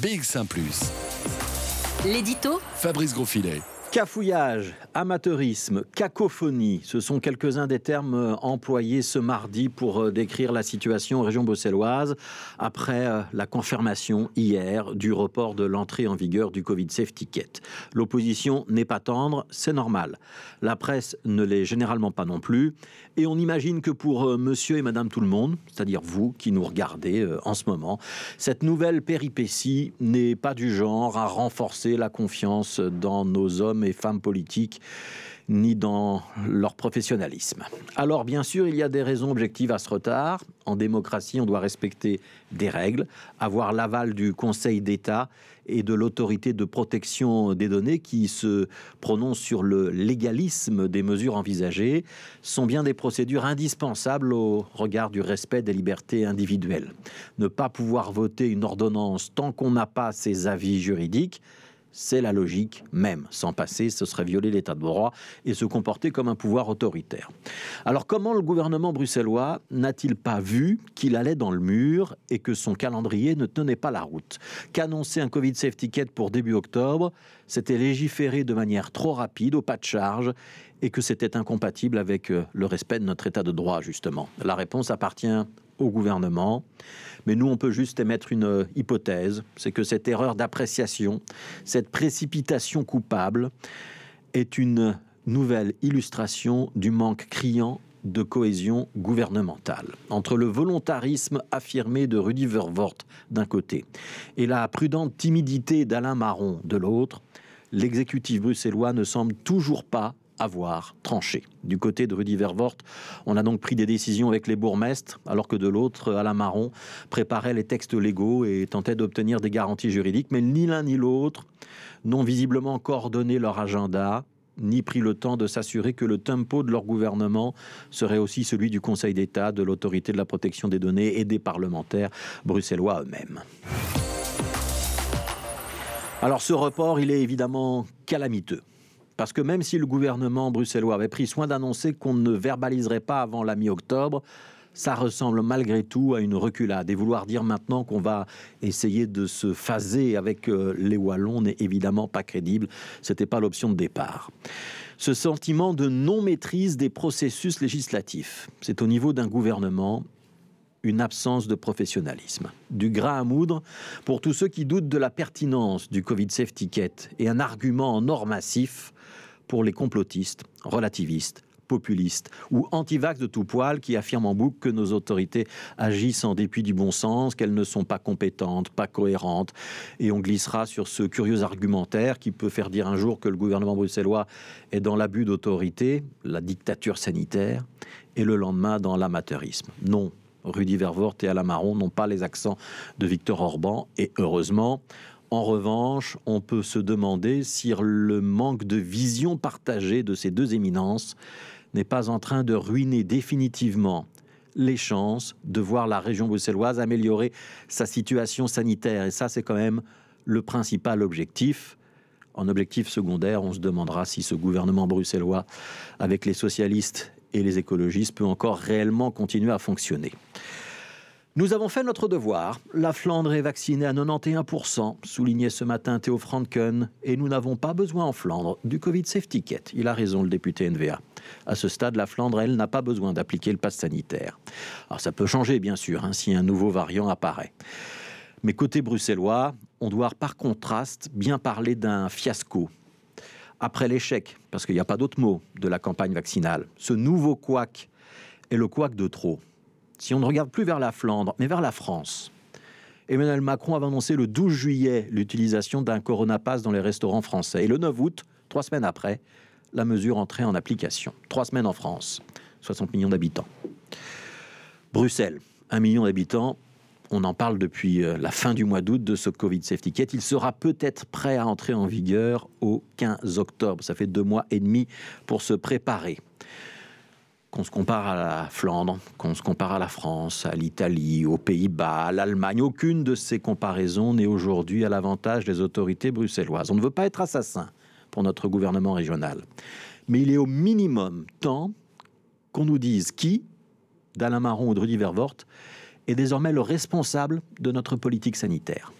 BX1 ⁇ L'édito Fabrice Grosfilet. Cafouillage, amateurisme, cacophonie, ce sont quelques-uns des termes euh, employés ce mardi pour euh, décrire la situation en région bruxelloise après euh, la confirmation hier du report de l'entrée en vigueur du Covid Safe Ticket. L'opposition n'est pas tendre, c'est normal. La presse ne l'est généralement pas non plus. Et on imagine que pour monsieur et madame tout le monde, c'est-à-dire vous qui nous regardez en ce moment, cette nouvelle péripétie n'est pas du genre à renforcer la confiance dans nos hommes et femmes politiques ni dans leur professionnalisme. Alors bien sûr, il y a des raisons objectives à ce retard. En démocratie, on doit respecter des règles, avoir l'aval du Conseil d'État et de l'autorité de protection des données qui se prononce sur le légalisme des mesures envisagées sont bien des procédures indispensables au regard du respect des libertés individuelles. Ne pas pouvoir voter une ordonnance tant qu'on n'a pas ses avis juridiques, c'est la logique même. Sans passer, ce serait violer l'état de droit et se comporter comme un pouvoir autoritaire. Alors comment le gouvernement bruxellois n'a-t-il pas vu qu'il allait dans le mur et que son calendrier ne tenait pas la route? Qu'annoncer un Covid Safe Ticket pour début octobre, c'était légiférer de manière trop rapide, au pas de charge, et que c'était incompatible avec euh, le respect de notre état de droit, justement. La réponse appartient au gouvernement. Mais nous, on peut juste émettre une euh, hypothèse, c'est que cette erreur d'appréciation, cette précipitation coupable, est une nouvelle illustration du manque criant de cohésion gouvernementale. Entre le volontarisme affirmé de Rudy Vervoort d'un côté et la prudente timidité d'Alain Marron de l'autre, l'exécutif bruxellois ne semble toujours pas avoir tranché. Du côté de Rudy Vervoort, on a donc pris des décisions avec les bourgmestres, alors que de l'autre, Alain Marron préparait les textes légaux et tentait d'obtenir des garanties juridiques. Mais ni l'un ni l'autre n'ont visiblement coordonné leur agenda, ni pris le temps de s'assurer que le tempo de leur gouvernement serait aussi celui du Conseil d'État, de l'autorité de la protection des données et des parlementaires bruxellois eux-mêmes. Alors ce report, il est évidemment calamiteux. Parce que même si le gouvernement bruxellois avait pris soin d'annoncer qu'on ne verbaliserait pas avant la mi-octobre, ça ressemble malgré tout à une reculade. Et vouloir dire maintenant qu'on va essayer de se phaser avec euh, les Wallons n'est évidemment pas crédible. Ce n'était pas l'option de départ. Ce sentiment de non-maîtrise des processus législatifs, c'est au niveau d'un gouvernement une absence de professionnalisme. Du gras à moudre pour tous ceux qui doutent de la pertinence du Covid Safe Ticket et un argument en or massif pour les complotistes, relativistes, populistes ou anti-vax de tout poil qui affirment en boucle que nos autorités agissent en dépit du bon sens, qu'elles ne sont pas compétentes, pas cohérentes. Et on glissera sur ce curieux argumentaire qui peut faire dire un jour que le gouvernement bruxellois est dans l'abus d'autorité, la dictature sanitaire, et le lendemain dans l'amateurisme. Non, Rudy Vervoort et Alain Marron n'ont pas les accents de Victor Orban, et heureusement, en revanche, on peut se demander si le manque de vision partagée de ces deux éminences n'est pas en train de ruiner définitivement les chances de voir la région bruxelloise améliorer sa situation sanitaire. Et ça, c'est quand même le principal objectif. En objectif secondaire, on se demandera si ce gouvernement bruxellois, avec les socialistes et les écologistes, peut encore réellement continuer à fonctionner. Nous avons fait notre devoir. La Flandre est vaccinée à 91%, soulignait ce matin Théo Franken, et nous n'avons pas besoin en Flandre du Covid Safe Ticket. Il a raison, le député NVA. À ce stade, la Flandre, elle, n'a pas besoin d'appliquer le pass sanitaire. Alors ça peut changer, bien sûr, hein, si un nouveau variant apparaît. Mais côté bruxellois, on doit par contraste bien parler d'un fiasco. Après l'échec, parce qu'il n'y a pas d'autre mot, de la campagne vaccinale, ce nouveau couac est le couac de trop si on ne regarde plus vers la Flandre, mais vers la France, Emmanuel Macron avait annoncé le 12 juillet l'utilisation d'un coronapass dans les restaurants français. Et le 9 août, trois semaines après, la mesure entrait en application. Trois semaines en France, 60 millions d'habitants. Bruxelles, 1 million d'habitants. On en parle depuis euh, la fin du mois d'août de ce Covid Safety Ticket. Il sera peut-être prêt à entrer en vigueur au 15 octobre. Ça fait deux mois et demi pour se préparer qu'on se compare à la Flandre, qu'on se compare à la France, à l'Italie, aux Pays-Bas, à l'Allemagne, aucune de ces comparaisons n'est aujourd'hui à l'avantage des autorités bruxelloises. On ne veut pas être assassin pour notre gouvernement régional. Mais il est au minimum temps qu'on nous dise qui, d'Alain Marron ou de Rudy Vervoort, est désormais le responsable de notre politique sanitaire.